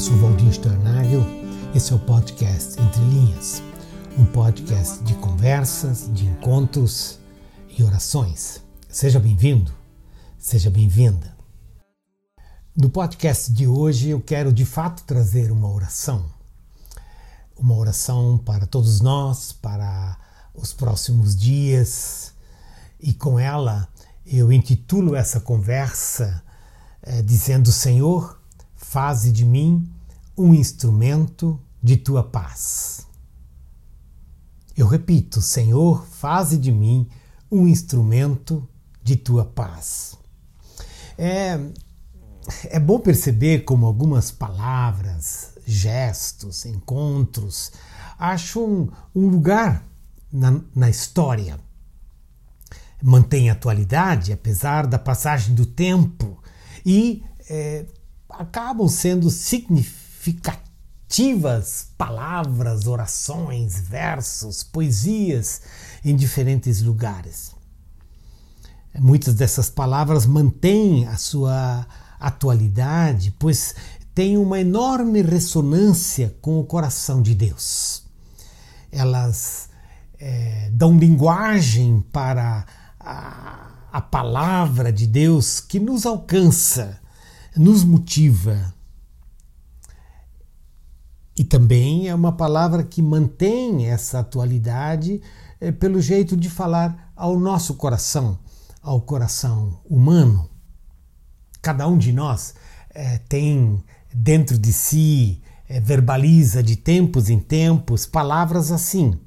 Eu sou Valdir Stornagel, esse é o podcast Entre Linhas, um podcast de conversas, de encontros e orações. Seja bem-vindo, seja bem-vinda. No podcast de hoje eu quero de fato trazer uma oração. Uma oração para todos nós, para os próximos dias, e com ela eu intitulo essa conversa é, dizendo: Senhor, faze de mim um instrumento de tua paz. Eu repito, Senhor, faze de mim um instrumento de tua paz. É, é bom perceber como algumas palavras, gestos, encontros acham um, lugar na, na história. Mantém atualidade, apesar da passagem do tempo, e é, acabam sendo significativas palavras, orações, versos, poesias em diferentes lugares. Muitas dessas palavras mantêm a sua atualidade, pois têm uma enorme ressonância com o coração de Deus. Elas é, dão linguagem para a, a palavra de Deus que nos alcança nos motiva. E também é uma palavra que mantém essa atualidade é, pelo jeito de falar ao nosso coração, ao coração humano. Cada um de nós é, tem dentro de si, é, verbaliza de tempos em tempos palavras assim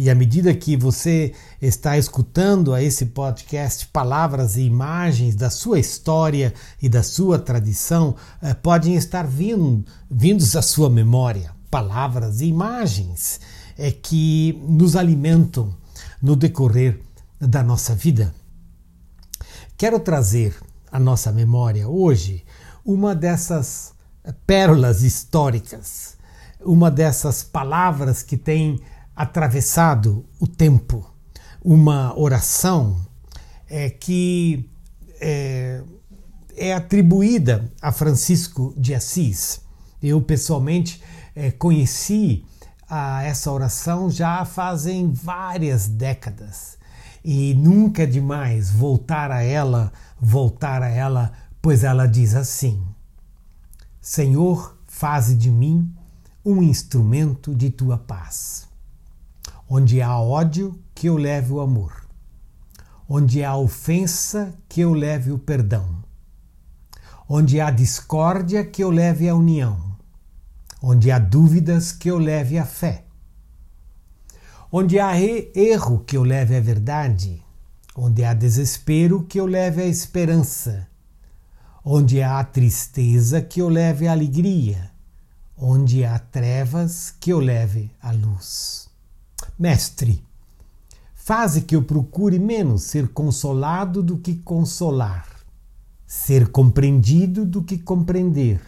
e à medida que você está escutando a esse podcast palavras e imagens da sua história e da sua tradição, eh, podem estar vindo, vindos à sua memória. Palavras e imagens é que nos alimentam no decorrer da nossa vida. Quero trazer à nossa memória hoje uma dessas pérolas históricas, uma dessas palavras que tem atravessado o tempo, uma oração é, que é, é atribuída a Francisco de Assis. Eu pessoalmente é, conheci a essa oração já fazem várias décadas e nunca é demais voltar a ela, voltar a ela, pois ela diz assim: Senhor, faze de mim um instrumento de tua paz. Onde há ódio, que eu leve o amor. Onde há ofensa, que eu leve o perdão. Onde há discórdia, que eu leve a união. Onde há dúvidas, que eu leve a fé. Onde há erro, que eu leve a verdade. Onde há desespero, que eu leve a esperança. Onde há tristeza, que eu leve a alegria. Onde há trevas, que eu leve a luz. Mestre, faze que eu procure menos ser consolado do que consolar, ser compreendido do que compreender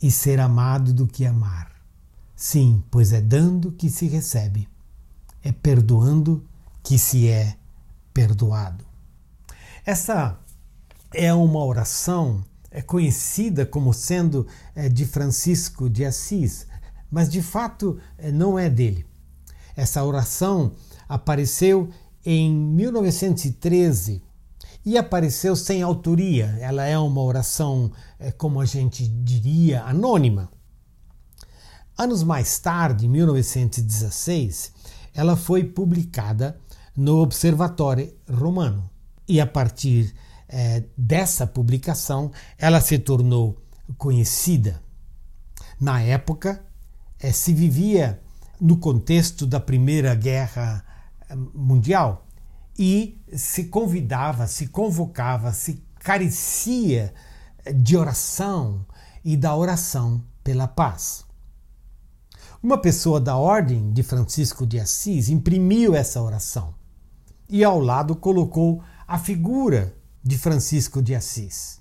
e ser amado do que amar. Sim, pois é dando que se recebe, é perdoando que se é perdoado. Essa é uma oração é conhecida como sendo é, de Francisco de Assis, mas de fato é, não é dele. Essa oração apareceu em 1913 e apareceu sem autoria. Ela é uma oração, é, como a gente diria, anônima. Anos mais tarde, em 1916, ela foi publicada no Observatório Romano. E a partir é, dessa publicação, ela se tornou conhecida. Na época, é, se vivia no contexto da Primeira Guerra eh, Mundial e se convidava, se convocava, se carecia de oração e da oração pela paz. Uma pessoa da ordem de Francisco de Assis imprimiu essa oração e ao lado colocou a figura de Francisco de Assis.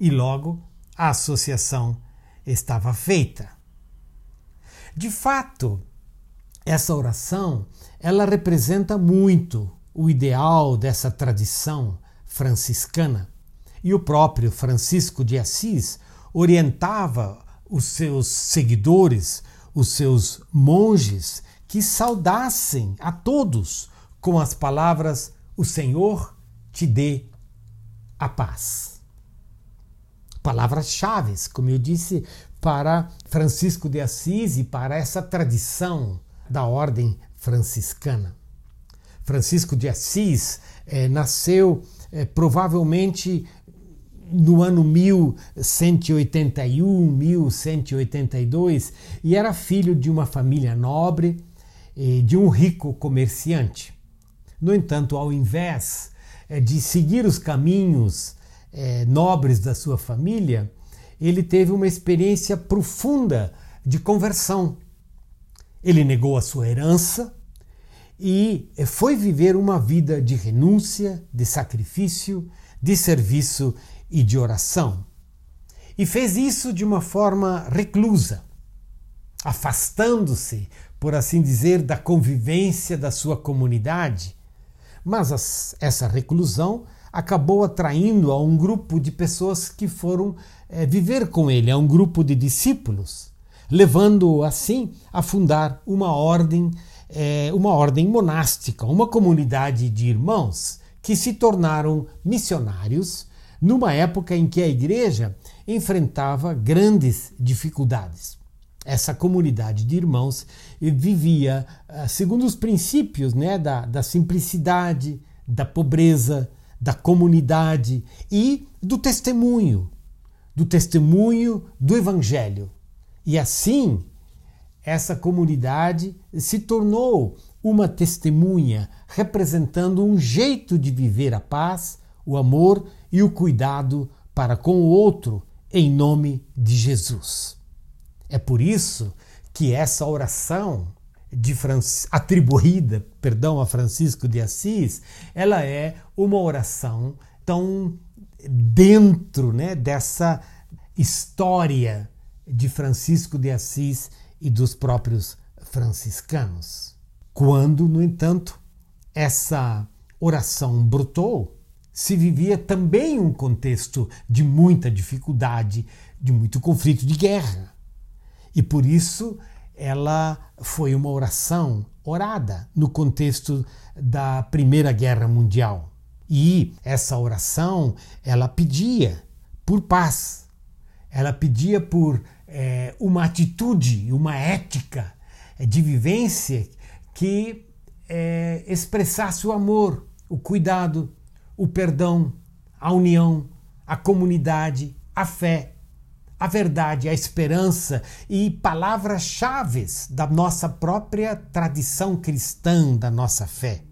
E logo a associação estava feita. De fato, essa oração, ela representa muito o ideal dessa tradição franciscana. E o próprio Francisco de Assis orientava os seus seguidores, os seus monges, que saudassem a todos com as palavras: O Senhor te dê a paz. Palavras-chave, como eu disse, para Francisco de Assis e para essa tradição da ordem franciscana. Francisco de Assis eh, nasceu eh, provavelmente no ano 1181, 1182 e era filho de uma família nobre e de um rico comerciante. No entanto, ao invés eh, de seguir os caminhos nobres da sua família, ele teve uma experiência profunda de conversão. Ele negou a sua herança e eh, foi viver uma vida de renúncia, de sacrifício, de serviço e de oração. E fez isso de uma forma reclusa, afastando-se, por assim dizer, da convivência da sua comunidade. Mas as, essa reclusão acabou atraindo a um grupo de pessoas que foram é, viver com ele, a um grupo de discípulos, levando-o assim a fundar uma ordem, é, uma ordem monástica, uma comunidade de irmãos que se tornaram missionários numa época em que a igreja enfrentava grandes dificuldades. Essa comunidade de irmãos vivia ah, segundo os princípios né, da, da simplicidade, da pobreza, da comunidade e do testemunho, do testemunho do Evangelho. E assim, essa comunidade se tornou uma testemunha representando um jeito de viver a paz, o amor e o cuidado para com o outro em nome de Jesus. É por isso que essa oração de atribuída, perdão, a Francisco de Assis, ela é uma oração tão dentro, né, dessa história de Francisco de Assis e dos próprios franciscanos. Quando, no entanto, essa oração brotou, se vivia também um contexto de muita dificuldade, de muito conflito, de guerra. E por isso ela foi uma oração orada no contexto da Primeira Guerra Mundial. E essa oração ela pedia por paz, ela pedia por é, uma atitude, uma ética de vivência que é, expressasse o amor, o cuidado, o perdão, a união, a comunidade, a fé, a verdade, a esperança e palavras-chave da nossa própria tradição cristã, da nossa fé.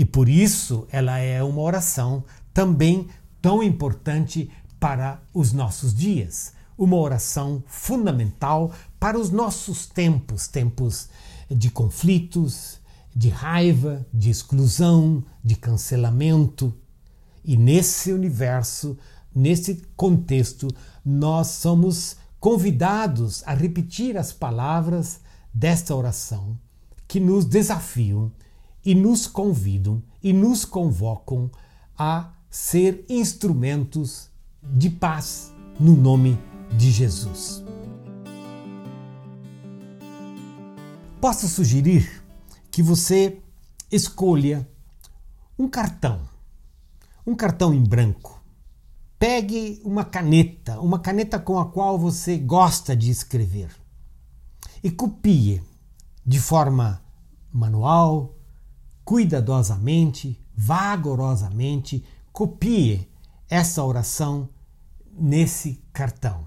E por isso ela é uma oração também tão importante para os nossos dias. Uma oração fundamental para os nossos tempos tempos de conflitos, de raiva, de exclusão, de cancelamento. E nesse universo, nesse contexto, nós somos convidados a repetir as palavras desta oração que nos desafiam e nos convidam e nos convocam a ser instrumentos de paz no nome de Jesus. Posso sugerir que você escolha um cartão, um cartão em branco. Pegue uma caneta, uma caneta com a qual você gosta de escrever e copie de forma manual, cuidadosamente, vagarosamente, copie essa oração nesse cartão.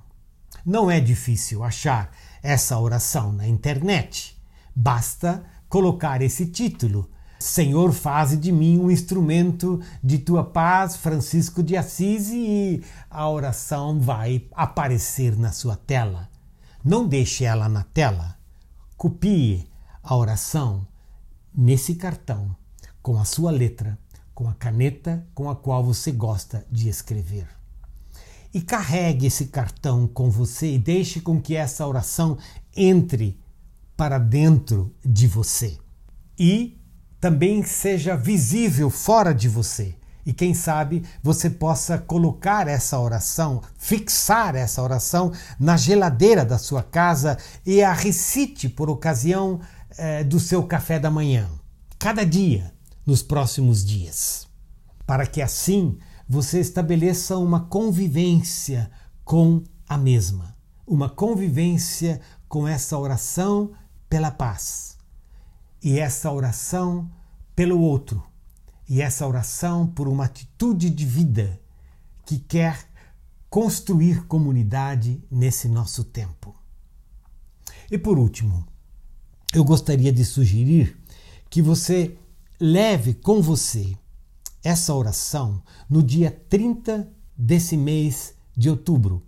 Não é difícil achar essa oração na internet. Basta colocar esse título. Senhor, faze de mim um instrumento de tua paz, Francisco de Assis, e a oração vai aparecer na sua tela. Não deixe ela na tela. Copie a oração nesse cartão, com a sua letra, com a caneta com a qual você gosta de escrever. E carregue esse cartão com você e deixe com que essa oração entre para dentro de você e também seja visível fora de você E quem sabe você possa colocar essa oração, fixar essa oração na geladeira da sua casa e a recite por ocasião eh, do seu café da manhã, cada dia, nos próximos dias. Para que assim você estabeleça uma convivência com a mesma, uma convivência com essa oração pela paz e essa oração pelo outro e essa oração por uma atitude de vida que quer construir comunidade nesse nosso tempo. E por último, eu gostaria de sugerir que você leve com você essa oração no dia 30 desse mês de outubro.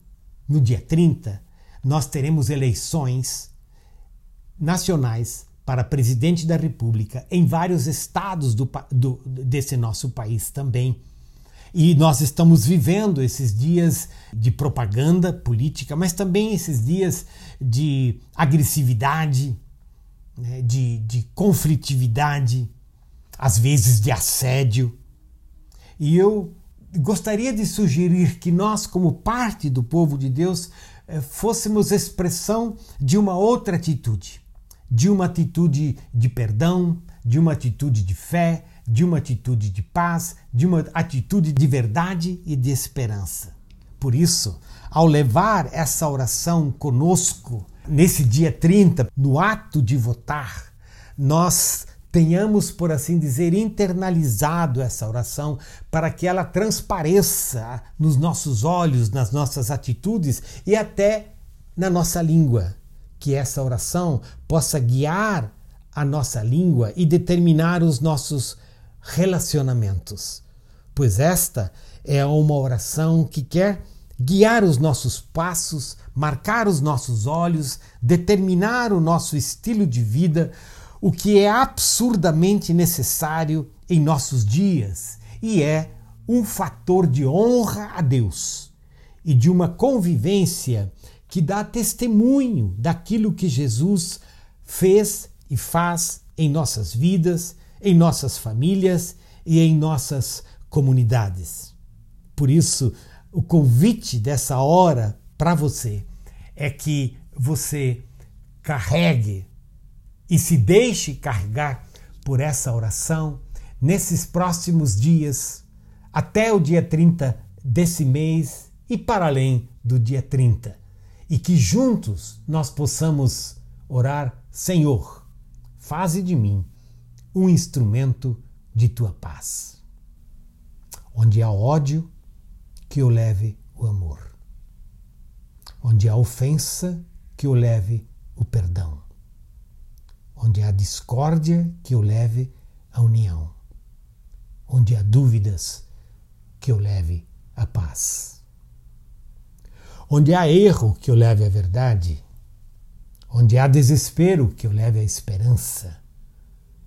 No dia 30, nós teremos eleições nacionais para presidente da República em vários estados do, do, desse nosso país também. E nós estamos vivendo esses dias de propaganda política, mas também esses dias de agressividade, né, de, de conflitividade, às vezes de assédio. E eu gostaria de sugerir que nós, como parte do povo de Deus, eh, fôssemos expressão de uma outra atitude de uma atitude de perdão, de uma atitude de fé, de uma atitude de paz, de uma atitude de verdade e de esperança. Por isso, ao levar essa oração conosco nesse dia 30, no ato de votar, nós tenhamos, por assim dizer, internalizado essa oração para que ela transpareça nos nossos olhos, nas nossas atitudes e até na nossa língua. Que essa oração possa guiar a nossa língua e determinar os nossos relacionamentos, pois esta é uma oração que quer guiar os nossos passos, marcar os nossos olhos, determinar o nosso estilo de vida, o que é absurdamente necessário em nossos dias e é um fator de honra a Deus e de uma convivência que dá testemunho daquilo que Jesus fez e faz em nossas vidas, em nossas famílias e em nossas comunidades. Por isso, o convite dessa hora para você é que você carregue e se deixe carregar por essa oração nesses próximos dias, até o dia 30 desse mês e para além do dia 30 e que juntos nós possamos orar: Senhor, faze de mim um instrumento de tua paz. Onde há ódio, que eu leve o amor. Onde há ofensa, que eu leve o perdão. Onde há discórdia, que eu leve a união. Onde há dúvidas, que eu leve a paz. Onde há erro, que eu leve à verdade. Onde há desespero, que eu leve à esperança.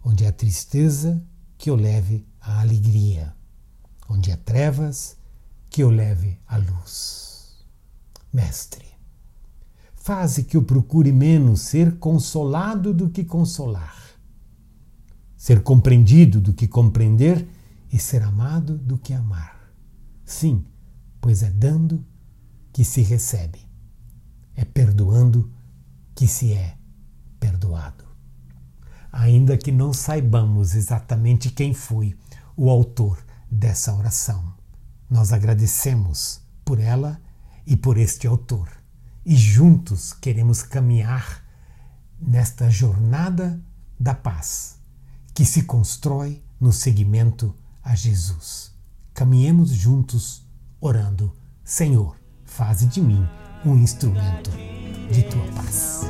Onde há tristeza, que eu leve à alegria. Onde há trevas, que eu leve à luz. Mestre, faze que eu procure menos ser consolado do que consolar, ser compreendido do que compreender e ser amado do que amar. Sim, pois é dando que se recebe, é perdoando que se é perdoado. Ainda que não saibamos exatamente quem foi o autor dessa oração, nós agradecemos por ela e por este autor, e juntos queremos caminhar nesta jornada da paz que se constrói no seguimento a Jesus. Caminhemos juntos orando, Senhor Faze de mim um instrumento de tua paz.